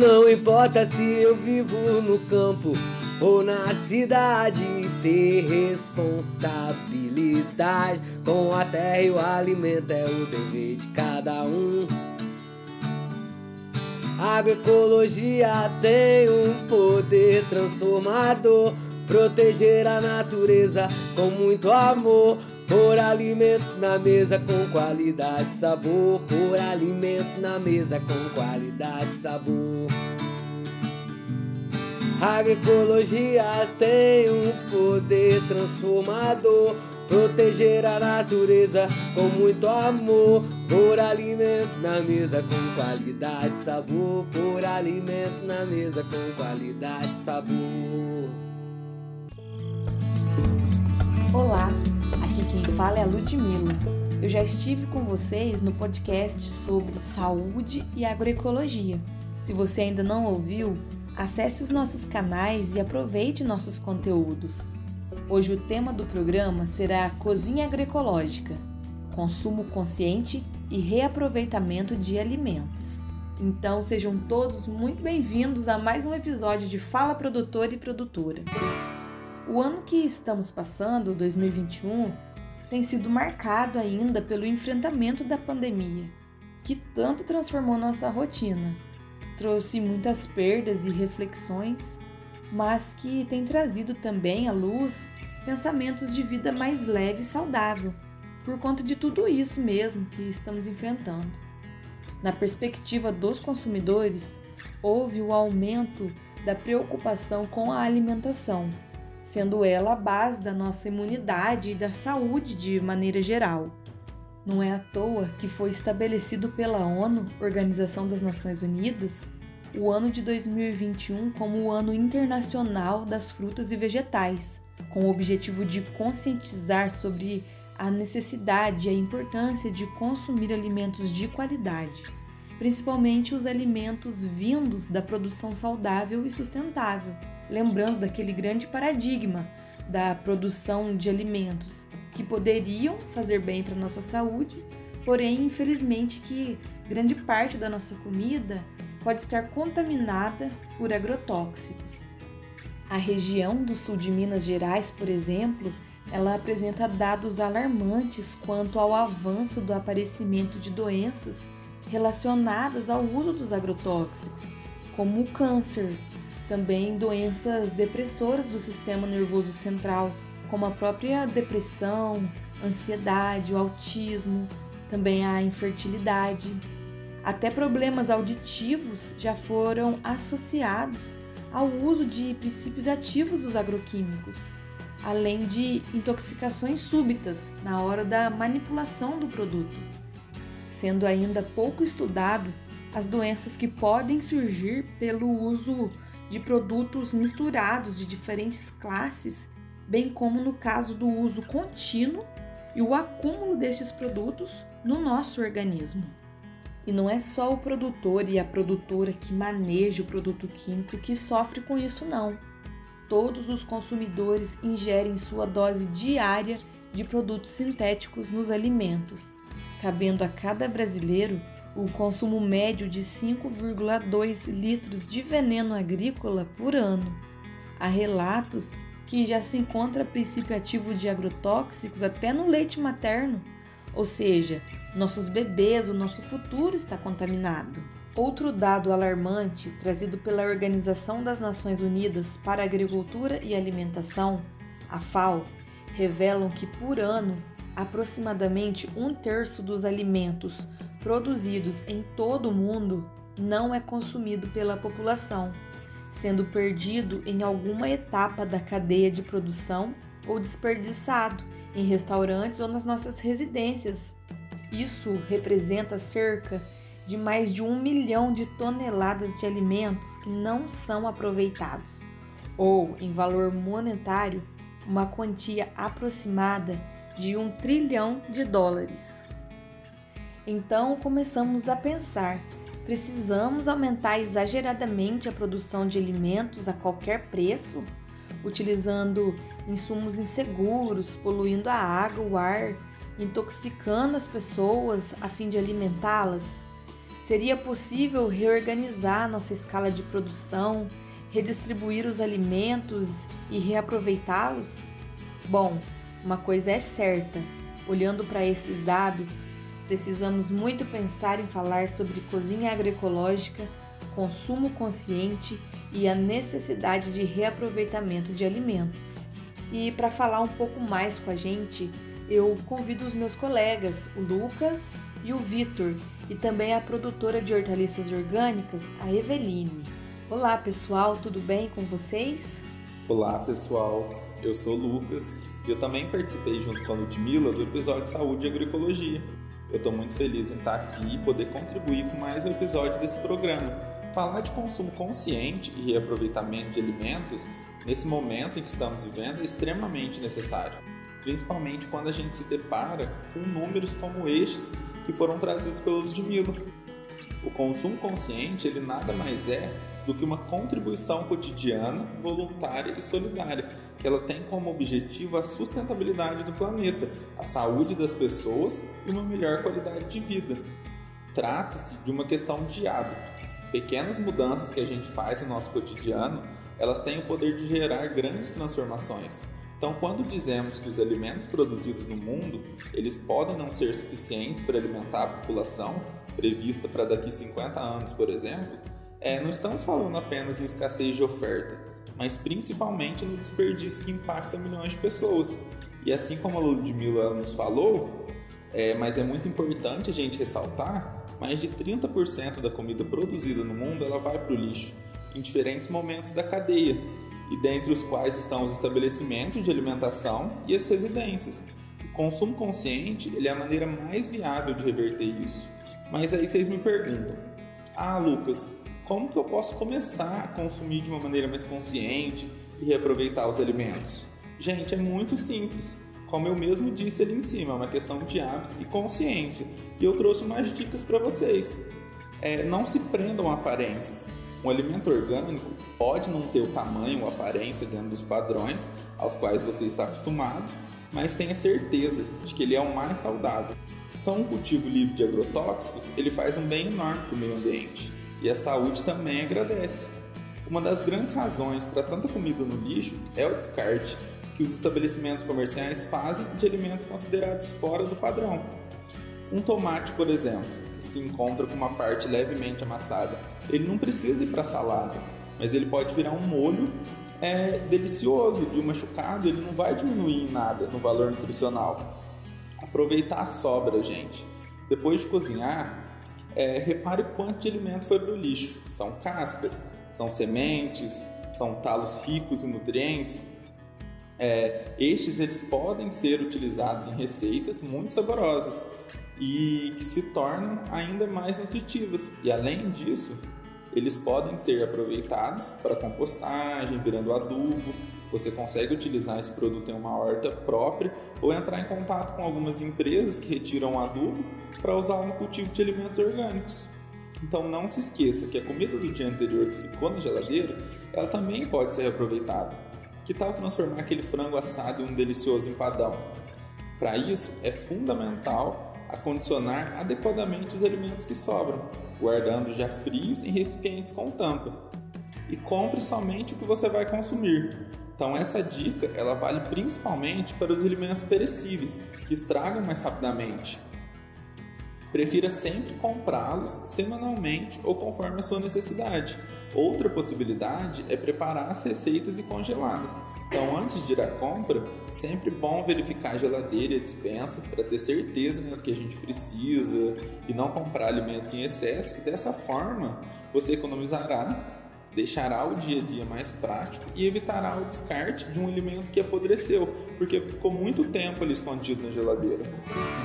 Não importa se eu vivo no campo ou na cidade, ter responsabilidade com a terra e o alimento é o dever de cada um. Agroecologia tem um poder transformador, proteger a natureza com muito amor. Por alimento na mesa com qualidade e sabor. Por alimento na mesa com qualidade e sabor. Agroecologia tem um poder transformador. Proteger a natureza com muito amor. Por alimento na mesa com qualidade e sabor. Por alimento na mesa com qualidade e sabor. Olá, quem fala é a Ludmilla. Eu já estive com vocês no podcast sobre saúde e agroecologia. Se você ainda não ouviu, acesse os nossos canais e aproveite nossos conteúdos. Hoje o tema do programa será a cozinha agroecológica, consumo consciente e reaproveitamento de alimentos. Então sejam todos muito bem-vindos a mais um episódio de Fala Produtor e Produtora. O ano que estamos passando, 2021, tem sido marcado ainda pelo enfrentamento da pandemia, que tanto transformou nossa rotina, trouxe muitas perdas e reflexões, mas que tem trazido também à luz pensamentos de vida mais leve e saudável, por conta de tudo isso mesmo que estamos enfrentando. Na perspectiva dos consumidores, houve o aumento da preocupação com a alimentação sendo ela a base da nossa imunidade e da saúde de maneira geral. Não é à toa que foi estabelecido pela ONU, Organização das Nações Unidas, o ano de 2021 como o Ano Internacional das Frutas e Vegetais, com o objetivo de conscientizar sobre a necessidade e a importância de consumir alimentos de qualidade, principalmente os alimentos vindos da produção saudável e sustentável lembrando daquele grande paradigma da produção de alimentos que poderiam fazer bem para nossa saúde, porém, infelizmente, que grande parte da nossa comida pode estar contaminada por agrotóxicos. A região do sul de Minas Gerais, por exemplo, ela apresenta dados alarmantes quanto ao avanço do aparecimento de doenças relacionadas ao uso dos agrotóxicos, como o câncer, também doenças depressoras do sistema nervoso central, como a própria depressão, ansiedade, o autismo, também a infertilidade. Até problemas auditivos já foram associados ao uso de princípios ativos dos agroquímicos, além de intoxicações súbitas na hora da manipulação do produto. Sendo ainda pouco estudado as doenças que podem surgir pelo uso de produtos misturados de diferentes classes, bem como no caso do uso contínuo e o acúmulo destes produtos no nosso organismo. E não é só o produtor e a produtora que maneja o produto químico que sofre com isso, não. Todos os consumidores ingerem sua dose diária de produtos sintéticos nos alimentos, cabendo a cada brasileiro o consumo médio de 5,2 litros de veneno agrícola por ano. Há relatos que já se encontra princípio ativo de agrotóxicos até no leite materno, ou seja, nossos bebês, o nosso futuro está contaminado. Outro dado alarmante trazido pela Organização das Nações Unidas para Agricultura e Alimentação, a FAO, revelam que por ano aproximadamente um terço dos alimentos produzidos em todo o mundo não é consumido pela população, sendo perdido em alguma etapa da cadeia de produção ou desperdiçado em restaurantes ou nas nossas residências. Isso representa cerca de mais de um milhão de toneladas de alimentos que não são aproveitados, ou, em valor monetário, uma quantia aproximada de um trilhão de dólares. Então começamos a pensar: precisamos aumentar exageradamente a produção de alimentos a qualquer preço, utilizando insumos inseguros, poluindo a água, o ar, intoxicando as pessoas a fim de alimentá-las? Seria possível reorganizar nossa escala de produção, redistribuir os alimentos e reaproveitá-los? Bom, uma coisa é certa: olhando para esses dados, precisamos muito pensar em falar sobre cozinha agroecológica, consumo consciente e a necessidade de reaproveitamento de alimentos. E para falar um pouco mais com a gente, eu convido os meus colegas, o Lucas e o Vitor, e também a produtora de hortaliças orgânicas, a Eveline. Olá pessoal, tudo bem com vocês? Olá pessoal, eu sou o Lucas e eu também participei junto com a Ludmilla do episódio Saúde e Agroecologia. Eu estou muito feliz em estar aqui e poder contribuir com mais um episódio desse programa. Falar de consumo consciente e reaproveitamento de alimentos nesse momento em que estamos vivendo é extremamente necessário, principalmente quando a gente se depara com números como estes que foram trazidos pelo Ludmilla. O consumo consciente ele nada mais é do que uma contribuição cotidiana, voluntária e solidária, que ela tem como objetivo a sustentabilidade do planeta, a saúde das pessoas e uma melhor qualidade de vida. Trata-se de uma questão de hábito. Pequenas mudanças que a gente faz no nosso cotidiano, elas têm o poder de gerar grandes transformações. Então, quando dizemos que os alimentos produzidos no mundo, eles podem não ser suficientes para alimentar a população prevista para daqui 50 anos, por exemplo, é, não estamos falando apenas em escassez de oferta, mas principalmente no desperdício que impacta milhões de pessoas. E assim como a Ludmilla nos falou, é, mas é muito importante a gente ressaltar, mais de 30% da comida produzida no mundo ela vai para o lixo, em diferentes momentos da cadeia, e dentre os quais estão os estabelecimentos de alimentação e as residências. O consumo consciente ele é a maneira mais viável de reverter isso. Mas aí vocês me perguntam: Ah, Lucas, como que eu posso começar a consumir de uma maneira mais consciente e reaproveitar os alimentos? Gente, é muito simples. Como eu mesmo disse ali em cima, é uma questão de hábito e consciência. E eu trouxe umas dicas para vocês. É, não se prendam a aparências. Um alimento orgânico pode não ter o tamanho ou aparência dentro dos padrões aos quais você está acostumado, mas tenha certeza de que ele é o mais saudável. Então, um cultivo livre de agrotóxicos ele faz um bem enorme para o meio ambiente e a saúde também agradece. Uma das grandes razões para tanta comida no lixo é o descarte que os estabelecimentos comerciais fazem de alimentos considerados fora do padrão. Um tomate, por exemplo, que se encontra com uma parte levemente amassada, ele não precisa ir para salada, mas ele pode virar um molho é, delicioso e o machucado ele não vai diminuir em nada no valor nutricional. Aproveitar a sobra, gente. Depois de cozinhar, é, repare quanto de alimento foi para o lixo. São cascas, são sementes, são talos ricos em nutrientes. É, estes eles podem ser utilizados em receitas muito saborosas e que se tornam ainda mais nutritivas. E além disso, eles podem ser aproveitados para compostagem, virando adubo. Você consegue utilizar esse produto em uma horta própria ou entrar em contato com algumas empresas que retiram adubo para usar no cultivo de alimentos orgânicos. Então não se esqueça que a comida do dia anterior que ficou na geladeira, ela também pode ser aproveitada. Que tal transformar aquele frango assado em um delicioso empadão? Para isso, é fundamental acondicionar adequadamente os alimentos que sobram guardando já frios em recipientes com tampa. E compre somente o que você vai consumir. Então essa dica ela vale principalmente para os alimentos perecíveis, que estragam mais rapidamente. Prefira sempre comprá-los semanalmente ou conforme a sua necessidade. Outra possibilidade é preparar as receitas e congelá-las. Então, antes de ir à compra, sempre bom verificar a geladeira e a dispensa para ter certeza né, do que a gente precisa e não comprar alimentos em excesso. Dessa forma, você economizará deixará o dia a dia mais prático e evitará o descarte de um alimento que apodreceu, porque ficou muito tempo ali escondido na geladeira.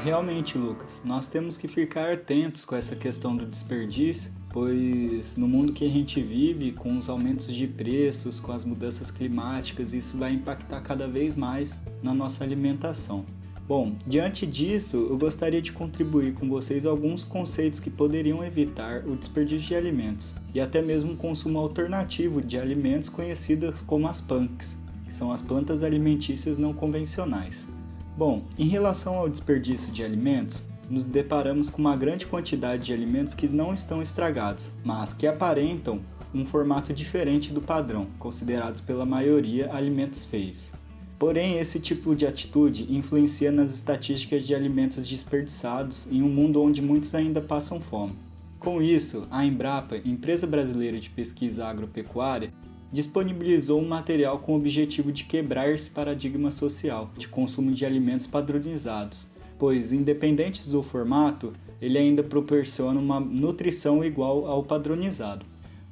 Realmente, Lucas, nós temos que ficar atentos com essa questão do desperdício, pois no mundo que a gente vive, com os aumentos de preços, com as mudanças climáticas, isso vai impactar cada vez mais na nossa alimentação. Bom, diante disso, eu gostaria de contribuir com vocês alguns conceitos que poderiam evitar o desperdício de alimentos e até mesmo um consumo alternativo de alimentos conhecidas como as punks, que são as plantas alimentícias não convencionais. Bom, em relação ao desperdício de alimentos, nos deparamos com uma grande quantidade de alimentos que não estão estragados, mas que aparentam um formato diferente do padrão, considerados pela maioria alimentos feios. Porém, esse tipo de atitude influencia nas estatísticas de alimentos desperdiçados em um mundo onde muitos ainda passam fome. Com isso, a Embrapa, empresa brasileira de pesquisa agropecuária, disponibilizou um material com o objetivo de quebrar esse paradigma social de consumo de alimentos padronizados, pois, independentes do formato, ele ainda proporciona uma nutrição igual ao padronizado.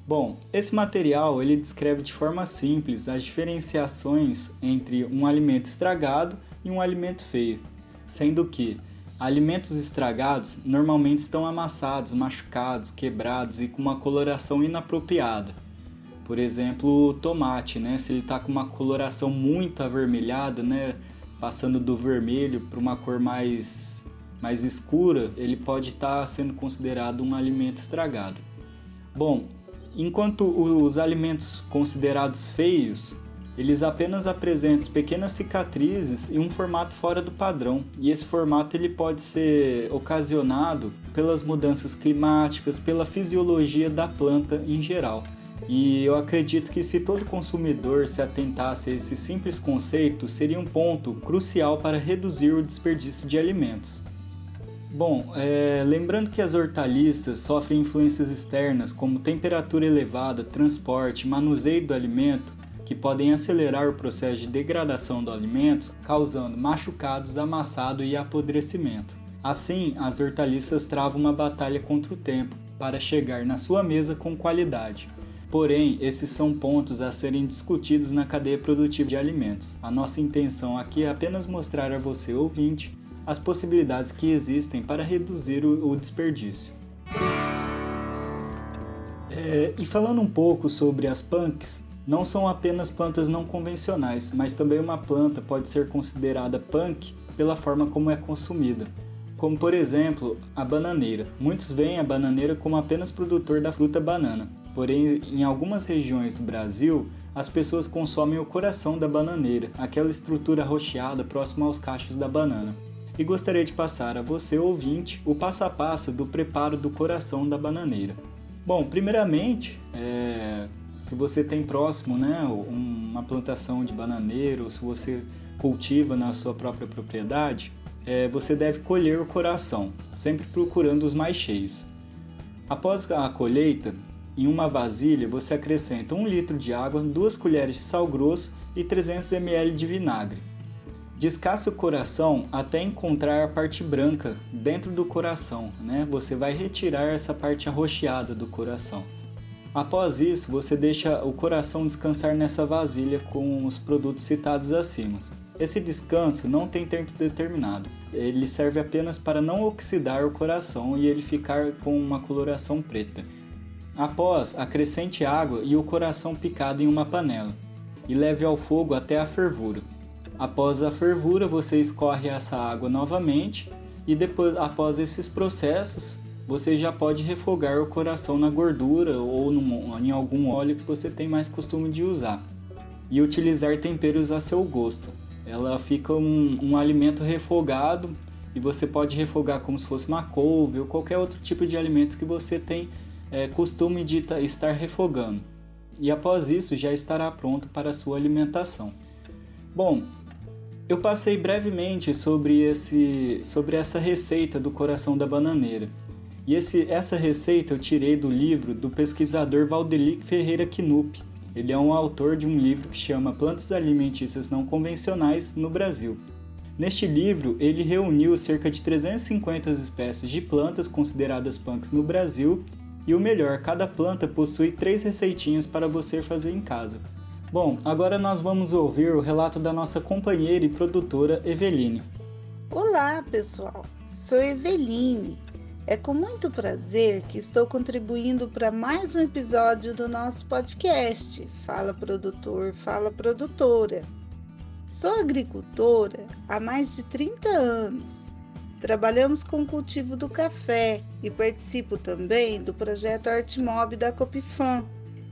Bom, esse material ele descreve de forma simples as diferenciações entre um alimento estragado e um alimento feio, sendo que alimentos estragados normalmente estão amassados, machucados, quebrados e com uma coloração inapropriada. Por exemplo, o tomate, né? Se ele está com uma coloração muito avermelhada, né? Passando do vermelho para uma cor mais, mais escura, ele pode estar tá sendo considerado um alimento estragado. Bom, Enquanto os alimentos considerados feios, eles apenas apresentam pequenas cicatrizes e um formato fora do padrão. E esse formato ele pode ser ocasionado pelas mudanças climáticas, pela fisiologia da planta em geral. E eu acredito que se todo consumidor se atentasse a esse simples conceito, seria um ponto crucial para reduzir o desperdício de alimentos. Bom, é, lembrando que as hortaliças sofrem influências externas como temperatura elevada, transporte, manuseio do alimento, que podem acelerar o processo de degradação do alimento, causando machucados, amassado e apodrecimento. Assim, as hortaliças travam uma batalha contra o tempo para chegar na sua mesa com qualidade. Porém, esses são pontos a serem discutidos na cadeia produtiva de alimentos. A nossa intenção aqui é apenas mostrar a você, ouvinte, as possibilidades que existem para reduzir o, o desperdício. É, e falando um pouco sobre as punks, não são apenas plantas não convencionais, mas também uma planta pode ser considerada punk pela forma como é consumida. Como por exemplo, a bananeira. Muitos veem a bananeira como apenas produtor da fruta banana, porém em algumas regiões do Brasil, as pessoas consomem o coração da bananeira, aquela estrutura rocheada próxima aos cachos da banana e gostaria de passar a você, ouvinte, o passo a passo do preparo do coração da bananeira. Bom, primeiramente, é, se você tem próximo né, uma plantação de bananeira ou se você cultiva na sua própria propriedade, é, você deve colher o coração, sempre procurando os mais cheios. Após a colheita, em uma vasilha você acrescenta 1 litro de água, 2 colheres de sal grosso e 300 ml de vinagre. Descasque o coração até encontrar a parte branca dentro do coração, né? Você vai retirar essa parte arroxeada do coração. Após isso, você deixa o coração descansar nessa vasilha com os produtos citados acima. Esse descanso não tem tempo determinado. Ele serve apenas para não oxidar o coração e ele ficar com uma coloração preta. Após, acrescente água e o coração picado em uma panela e leve ao fogo até a fervura. Após a fervura, você escorre essa água novamente e depois, após esses processos, você já pode refogar o coração na gordura ou num, em algum óleo que você tem mais costume de usar e utilizar temperos a seu gosto. Ela fica um, um alimento refogado e você pode refogar como se fosse uma couve ou qualquer outro tipo de alimento que você tem é, costume de estar refogando. E após isso já estará pronto para a sua alimentação. Bom, eu passei brevemente sobre, esse, sobre essa receita do coração da bananeira. E esse, essa receita eu tirei do livro do pesquisador Valdelic Ferreira Knupp. Ele é um autor de um livro que chama Plantas Alimentícias Não Convencionais no Brasil. Neste livro, ele reuniu cerca de 350 espécies de plantas consideradas punks no Brasil e o melhor, cada planta possui três receitinhas para você fazer em casa. Bom, agora nós vamos ouvir o relato da nossa companheira e produtora Eveline. Olá, pessoal. Sou Eveline. É com muito prazer que estou contribuindo para mais um episódio do nosso podcast Fala Produtor, Fala Produtora. Sou agricultora há mais de 30 anos. Trabalhamos com o cultivo do café e participo também do projeto Artmob da Copifam,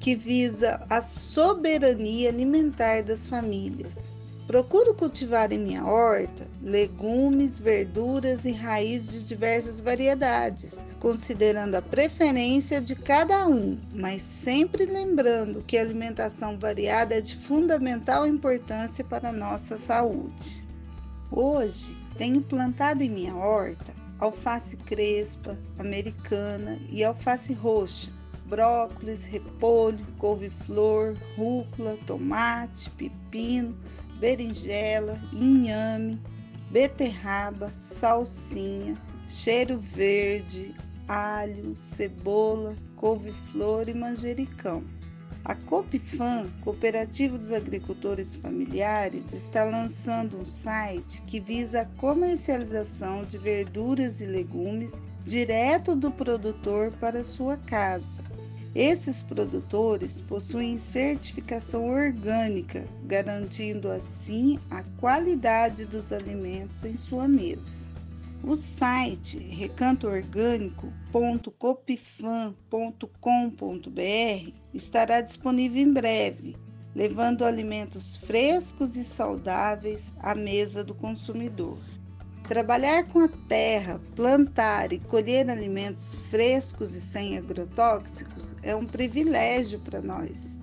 que visa a soberania alimentar das famílias. Procuro cultivar em minha horta legumes, verduras e raízes de diversas variedades, considerando a preferência de cada um, mas sempre lembrando que a alimentação variada é de fundamental importância para a nossa saúde. Hoje, tenho plantado em minha horta alface crespa, americana e alface roxa, brócolis, repolho, couve-flor, rúcula, tomate, pepino, berinjela, inhame, beterraba, salsinha, cheiro verde, alho, cebola, couve-flor e manjericão. A Copifam, Cooperativa dos Agricultores Familiares, está lançando um site que visa a comercialização de verduras e legumes direto do produtor para sua casa. Esses produtores possuem certificação orgânica, garantindo assim a qualidade dos alimentos em sua mesa. O site recantoorgânico.copifam.com.br estará disponível em breve, levando alimentos frescos e saudáveis à mesa do consumidor. Trabalhar com a terra, plantar e colher alimentos frescos e sem agrotóxicos é um privilégio para nós.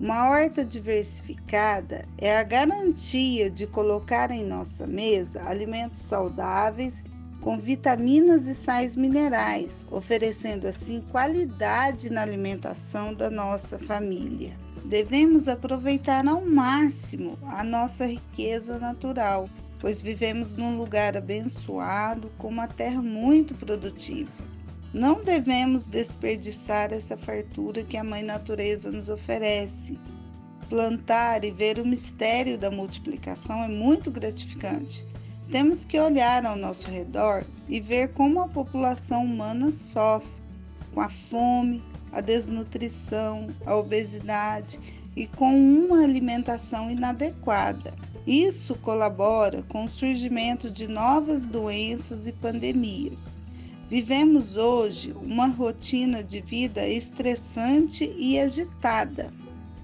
Uma horta diversificada é a garantia de colocar em nossa mesa alimentos saudáveis com vitaminas e sais minerais, oferecendo assim qualidade na alimentação da nossa família. Devemos aproveitar ao máximo a nossa riqueza natural, pois vivemos num lugar abençoado com uma terra muito produtiva. Não devemos desperdiçar essa fartura que a Mãe Natureza nos oferece. Plantar e ver o mistério da multiplicação é muito gratificante temos que olhar ao nosso redor e ver como a população humana sofre com a fome, a desnutrição, a obesidade e com uma alimentação inadequada. Isso colabora com o surgimento de novas doenças e pandemias. Vivemos hoje uma rotina de vida estressante e agitada.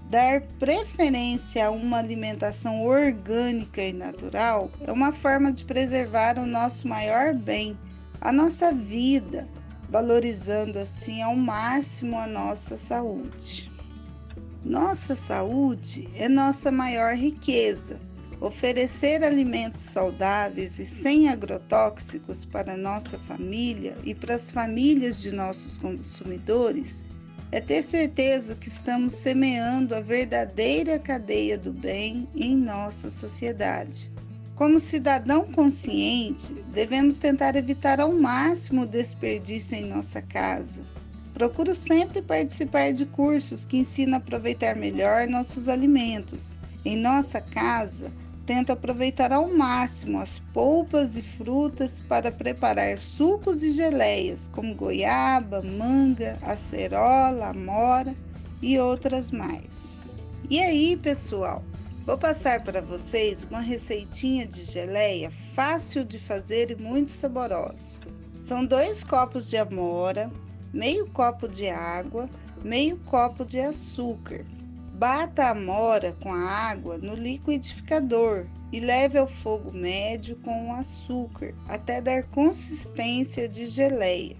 Dar preferência a uma alimentação orgânica e natural é uma forma de preservar o nosso maior bem, a nossa vida, valorizando assim ao máximo a nossa saúde. Nossa saúde é nossa maior riqueza. Oferecer alimentos saudáveis e sem agrotóxicos para nossa família e para as famílias de nossos consumidores é ter certeza que estamos semeando a verdadeira cadeia do bem em nossa sociedade. Como cidadão consciente, devemos tentar evitar ao máximo o desperdício em nossa casa. Procuro sempre participar de cursos que ensinam a aproveitar melhor nossos alimentos. Em nossa casa, tento aproveitar ao máximo as polpas e frutas para preparar sucos e geleias, como goiaba, manga, acerola, amora e outras mais. E aí, pessoal, vou passar para vocês uma receitinha de geleia fácil de fazer e muito saborosa. São dois copos de amora, meio copo de água, meio copo de açúcar Bata a amora com a água no liquidificador e leve ao fogo médio com o açúcar até dar consistência de geleia.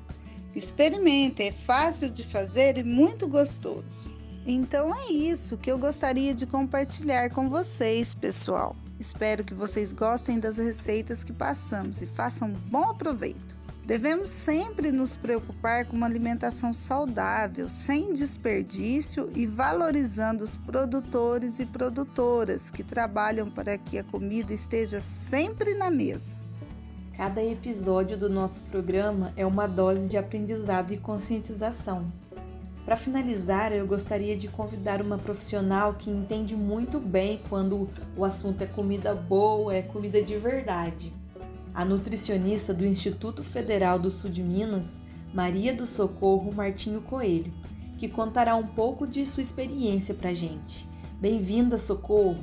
Experimente, é fácil de fazer e muito gostoso. Então é isso que eu gostaria de compartilhar com vocês, pessoal. Espero que vocês gostem das receitas que passamos e façam bom aproveito. Devemos sempre nos preocupar com uma alimentação saudável, sem desperdício e valorizando os produtores e produtoras que trabalham para que a comida esteja sempre na mesa. Cada episódio do nosso programa é uma dose de aprendizado e conscientização. Para finalizar, eu gostaria de convidar uma profissional que entende muito bem quando o assunto é comida boa, é comida de verdade a nutricionista do Instituto Federal do Sul de Minas, Maria do Socorro Martinho Coelho, que contará um pouco de sua experiência para a gente. Bem-vinda, Socorro!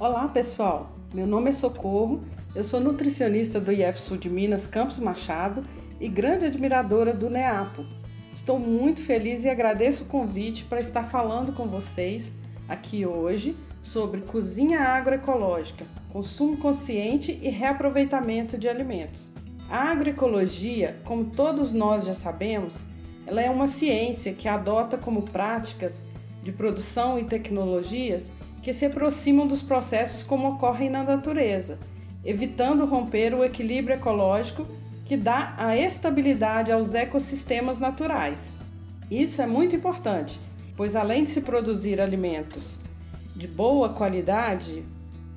Olá, pessoal! Meu nome é Socorro, eu sou nutricionista do IF Sul de Minas, Campos Machado e grande admiradora do NEAPO. Estou muito feliz e agradeço o convite para estar falando com vocês aqui hoje sobre cozinha agroecológica, consumo consciente e reaproveitamento de alimentos. A agroecologia, como todos nós já sabemos, ela é uma ciência que adota como práticas de produção e tecnologias que se aproximam dos processos como ocorrem na natureza, evitando romper o equilíbrio ecológico que dá a estabilidade aos ecossistemas naturais. Isso é muito importante, pois além de se produzir alimentos de boa qualidade,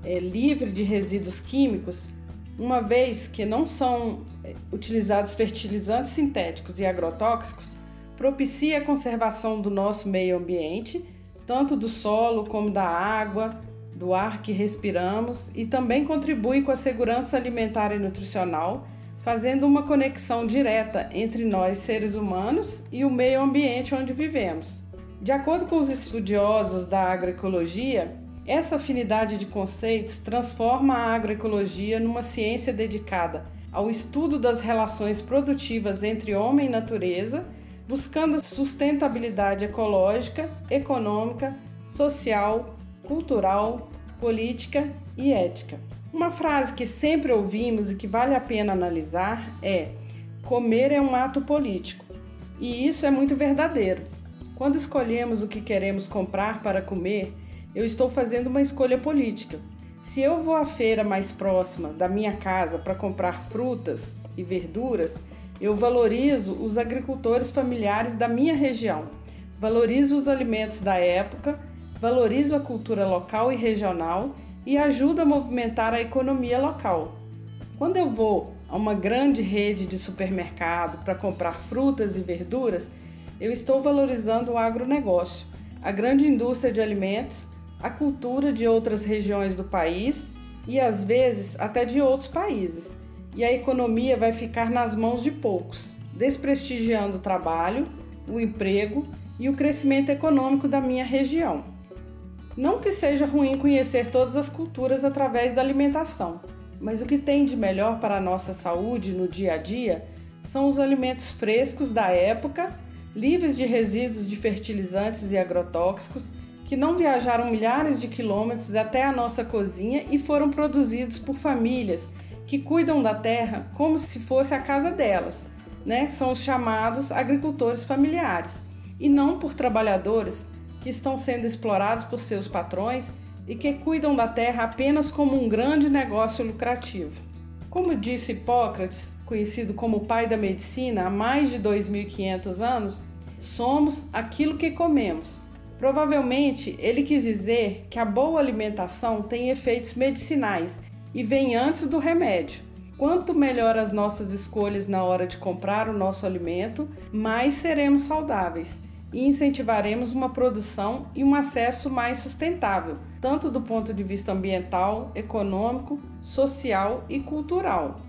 é, livre de resíduos químicos, uma vez que não são é, utilizados fertilizantes sintéticos e agrotóxicos, propicia a conservação do nosso meio ambiente, tanto do solo como da água, do ar que respiramos e também contribui com a segurança alimentar e nutricional, fazendo uma conexão direta entre nós, seres humanos, e o meio ambiente onde vivemos. De acordo com os estudiosos da agroecologia, essa afinidade de conceitos transforma a agroecologia numa ciência dedicada ao estudo das relações produtivas entre homem e natureza, buscando sustentabilidade ecológica, econômica, social, cultural, política e ética. Uma frase que sempre ouvimos e que vale a pena analisar é: comer é um ato político. E isso é muito verdadeiro. Quando escolhemos o que queremos comprar para comer, eu estou fazendo uma escolha política. Se eu vou à feira mais próxima da minha casa para comprar frutas e verduras, eu valorizo os agricultores familiares da minha região, valorizo os alimentos da época valorizo a cultura local e regional e ajudo a movimentar a economia local. Quando eu vou a uma grande rede de supermercado para comprar frutas e verduras, eu estou valorizando o agronegócio, a grande indústria de alimentos, a cultura de outras regiões do país e às vezes até de outros países. E a economia vai ficar nas mãos de poucos, desprestigiando o trabalho, o emprego e o crescimento econômico da minha região. Não que seja ruim conhecer todas as culturas através da alimentação, mas o que tem de melhor para a nossa saúde no dia a dia são os alimentos frescos da época, livres de resíduos de fertilizantes e agrotóxicos, que não viajaram milhares de quilômetros até a nossa cozinha e foram produzidos por famílias que cuidam da terra como se fosse a casa delas, né? São os chamados agricultores familiares, e não por trabalhadores que estão sendo explorados por seus patrões e que cuidam da terra apenas como um grande negócio lucrativo. Como disse Hipócrates, conhecido como pai da medicina há mais de 2500 anos, somos aquilo que comemos. Provavelmente ele quis dizer que a boa alimentação tem efeitos medicinais e vem antes do remédio. Quanto melhor as nossas escolhas na hora de comprar o nosso alimento, mais seremos saudáveis e incentivaremos uma produção e um acesso mais sustentável, tanto do ponto de vista ambiental, econômico, social e cultural.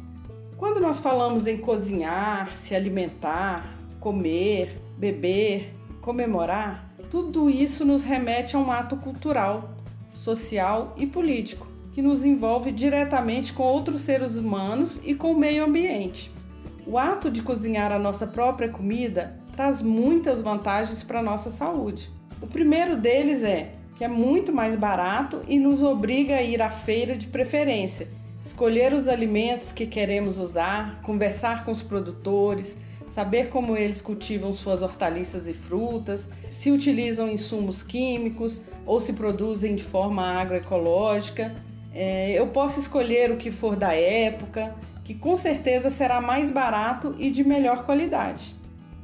Quando nós falamos em cozinhar, se alimentar, comer, beber, comemorar, tudo isso nos remete a um ato cultural, social e político que nos envolve diretamente com outros seres humanos e com o meio ambiente. O ato de cozinhar a nossa própria comida traz muitas vantagens para a nossa saúde. O primeiro deles é que é muito mais barato e nos obriga a ir à feira de preferência, escolher os alimentos que queremos usar, conversar com os produtores, saber como eles cultivam suas hortaliças e frutas, se utilizam insumos químicos ou se produzem de forma agroecológica. É, eu posso escolher o que for da época, que com certeza será mais barato e de melhor qualidade.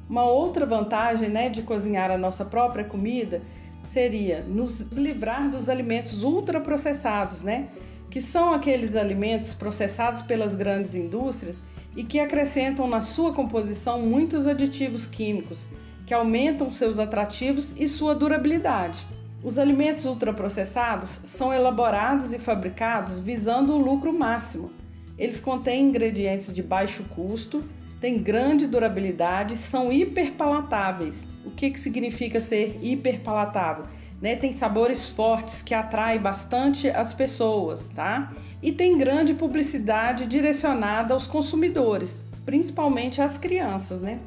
Uma outra vantagem né, de cozinhar a nossa própria comida seria nos livrar dos alimentos ultraprocessados, né? Que são aqueles alimentos processados pelas grandes indústrias e que acrescentam na sua composição muitos aditivos químicos, que aumentam seus atrativos e sua durabilidade. Os alimentos ultraprocessados são elaborados e fabricados visando o lucro máximo. Eles contêm ingredientes de baixo custo, têm grande durabilidade, são hiperpalatáveis. O que, que significa ser hiperpalatável? Né? Tem sabores fortes que atraem bastante as pessoas, tá? E tem grande publicidade direcionada aos consumidores, principalmente às crianças, né?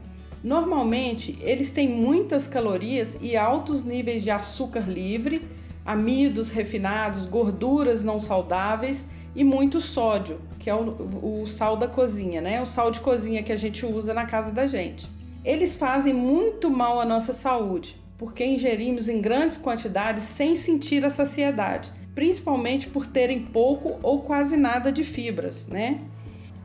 Normalmente, eles têm muitas calorias e altos níveis de açúcar livre, amidos refinados, gorduras não saudáveis e muito sódio, que é o, o, sal da cozinha, né? O sal de cozinha que a gente usa na casa da gente. Eles fazem muito mal à nossa saúde, porque ingerimos em grandes quantidades sem sentir a saciedade, principalmente por terem pouco ou quase nada de fibras, né?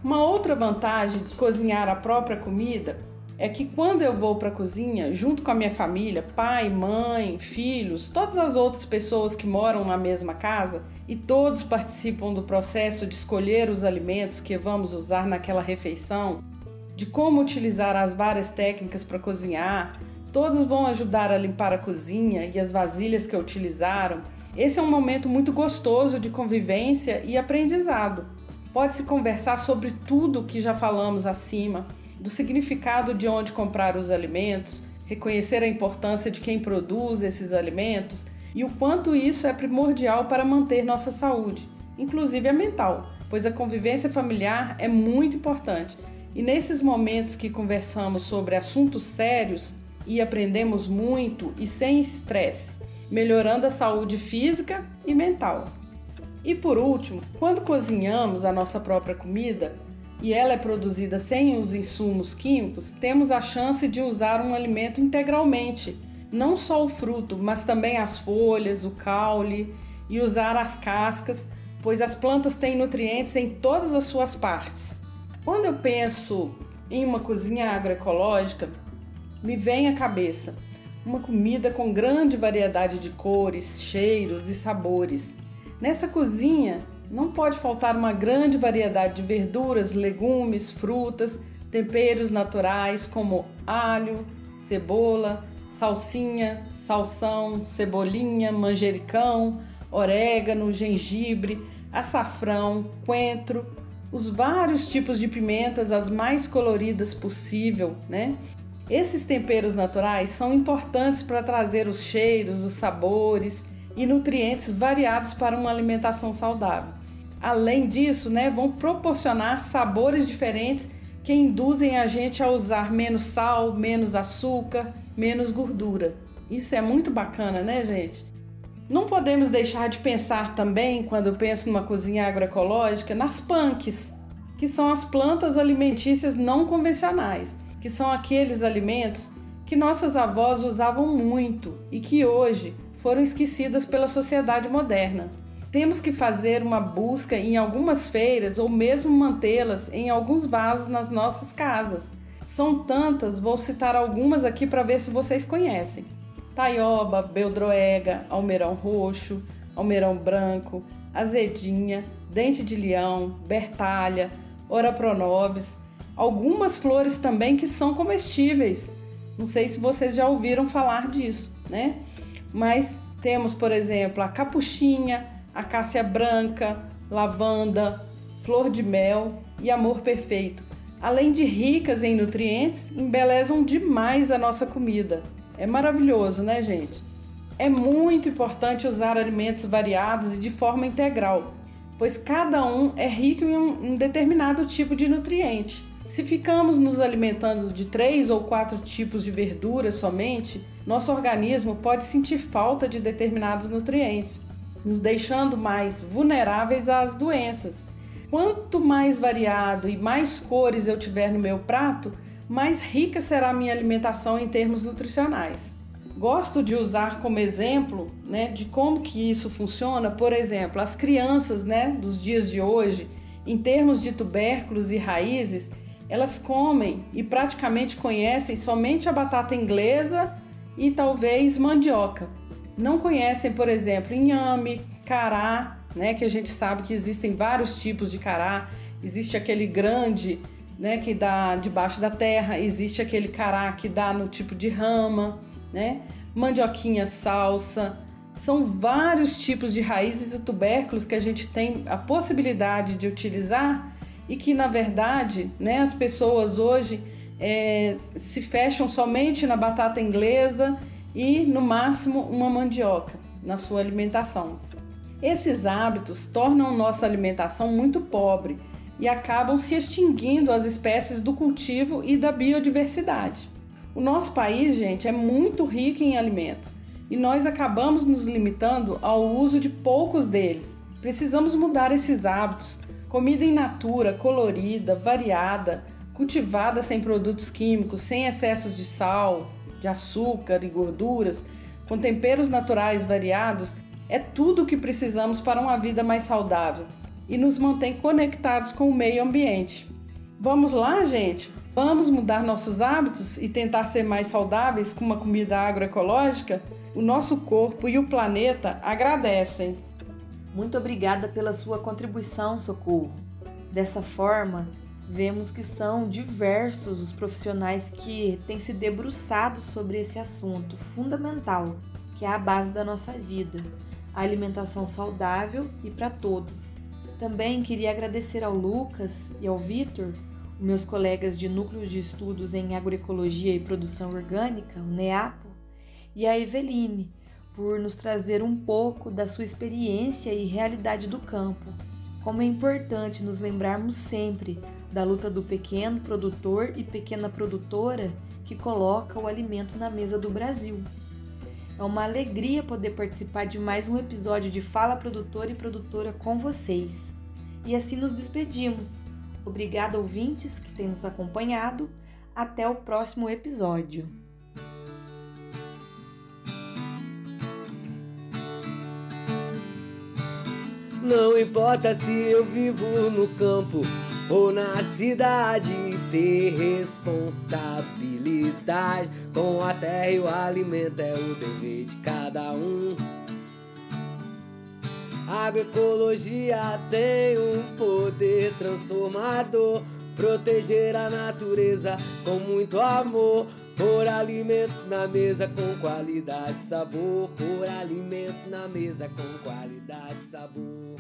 Uma outra vantagem de cozinhar a própria comida é que quando eu vou para a cozinha, junto com a minha família, pai, mãe, filhos, todas as outras pessoas que moram na mesma casa, e todos participam do processo de escolher os alimentos que vamos usar naquela refeição, de como utilizar as várias técnicas para cozinhar, todos vão ajudar a limpar a cozinha e as vasilhas que utilizaram. Esse é um momento muito gostoso de convivência e aprendizado. Pode-se conversar sobre tudo que já falamos acima do significado de onde comprar os alimentos, reconhecer a importância de quem produz esses alimentos e o quanto isso é primordial para manter nossa saúde, inclusive a mental, pois a convivência familiar é muito importante. E nesses momentos que conversamos sobre assuntos sérios e aprendemos muito e sem estresse, melhorando a saúde física e mental. E por último, quando cozinhamos a nossa própria comida, e ela é produzida sem os insumos químicos, temos a chance de usar um alimento integralmente, não só o fruto, mas também as folhas, o caule e usar as cascas, pois as plantas têm nutrientes em todas as suas partes. Quando eu penso em uma cozinha agroecológica, me vem à cabeça uma comida com grande variedade de cores, cheiros e sabores. Nessa cozinha não pode faltar uma grande variedade de verduras, legumes, frutas, temperos naturais como alho, cebola, salsinha, salsão, cebolinha, manjericão, orégano, gengibre, açafrão, coentro, os vários tipos de pimentas, as mais coloridas possível, né? Esses temperos naturais são importantes para trazer os cheiros, os sabores e nutrientes variados para uma alimentação saudável. Além disso, né, vão proporcionar sabores diferentes que induzem a gente a usar menos sal, menos açúcar, menos gordura. Isso é muito bacana, né, gente? Não podemos deixar de pensar também, quando eu penso numa cozinha agroecológica, nas punks, que são as plantas alimentícias não convencionais, que são aqueles alimentos que nossas avós usavam muito e que hoje foram esquecidas pela sociedade moderna. Temos que fazer uma busca em algumas feiras ou mesmo mantê-las em alguns vasos nas nossas casas. São tantas, vou citar algumas aqui para ver se vocês conhecem. Taioba, beldroega, almeirão roxo, almeirão branco, azedinha, dente de leão, bertalha, ora pronobis, algumas flores também que são comestíveis. Não sei se vocês já ouviram falar disso, né? Mas temos, por exemplo, a capuchinha, acácia branca, lavanda, flor de mel e amor perfeito. Além de ricas em nutrientes, embelezam demais a nossa comida. É maravilhoso, né, gente? É muito importante usar alimentos variados e de forma integral, pois cada um é rico em um, determinado tipo de nutriente. Se ficamos nos alimentando de três ou quatro tipos de verduras somente, nosso organismo pode sentir falta de determinados nutrientes nos deixando mais vulneráveis às doenças. Quanto mais variado e mais cores eu tiver no meu prato, mais rica será a minha alimentação em termos nutricionais. Gosto de usar como exemplo, né, de como que isso funciona, por exemplo, as crianças, né, dos dias de hoje, em termos de tubérculos e raízes, elas comem e praticamente conhecem somente a batata inglesa e talvez mandioca não conhecem, por exemplo, inhame, cará, né, que a gente sabe que existem vários tipos de cará. Existe aquele grande, né, que dá debaixo da terra, existe aquele cará que dá no tipo de rama, né? Mandioquinha salsa. São vários tipos de raízes e tubérculos que a gente tem a possibilidade de utilizar e que, na verdade, né, as pessoas hoje é, se fecham somente na batata inglesa e, no máximo, uma mandioca na sua alimentação. Esses hábitos tornam nossa alimentação muito pobre e acabam se extinguindo as espécies do cultivo e da biodiversidade. O nosso país, gente, é muito rico em alimentos e nós acabamos nos limitando ao uso de poucos deles. Precisamos mudar esses hábitos. Comida in natura, colorida, variada, cultivada sem produtos químicos, sem excessos de sal, de açúcar e gorduras, com temperos naturais variados, é tudo o que precisamos para uma vida mais saudável e nos mantém conectados com o meio ambiente. Vamos lá, gente? Vamos mudar nossos hábitos e tentar ser mais saudáveis com uma comida agroecológica? O nosso corpo e o planeta agradecem. Muito obrigada pela sua contribuição, Socorro. Dessa forma, vemos que são diversos os profissionais que têm se debruçado sobre esse assunto fundamental, que é a base da nossa vida, a alimentação saudável e para todos. Também queria agradecer ao Lucas e ao Vitor, meus colegas de Núcleo de Estudos em Agroecologia e Produção Orgânica, o NEAPO, e a Eveline, por nos trazer um pouco da sua experiência e realidade do campo. Como é importante nos lembrarmos sempre da luta do pequeno produtor e pequena produtora que coloca o alimento na mesa do Brasil. É uma alegria poder participar de mais um episódio de Fala Produtor e Produtora com vocês. E assim nos despedimos. Obrigada, ouvintes que têm nos acompanhado. Até o próximo episódio. Não importa se eu vivo no campo ou na cidade, ter responsabilidade com a terra e o alimento é o dever de cada um. Agroecologia tem um poder transformador, proteger a natureza com muito amor. Por alimento na mesa com qualidade e sabor. Por alimento na mesa com qualidade e sabor.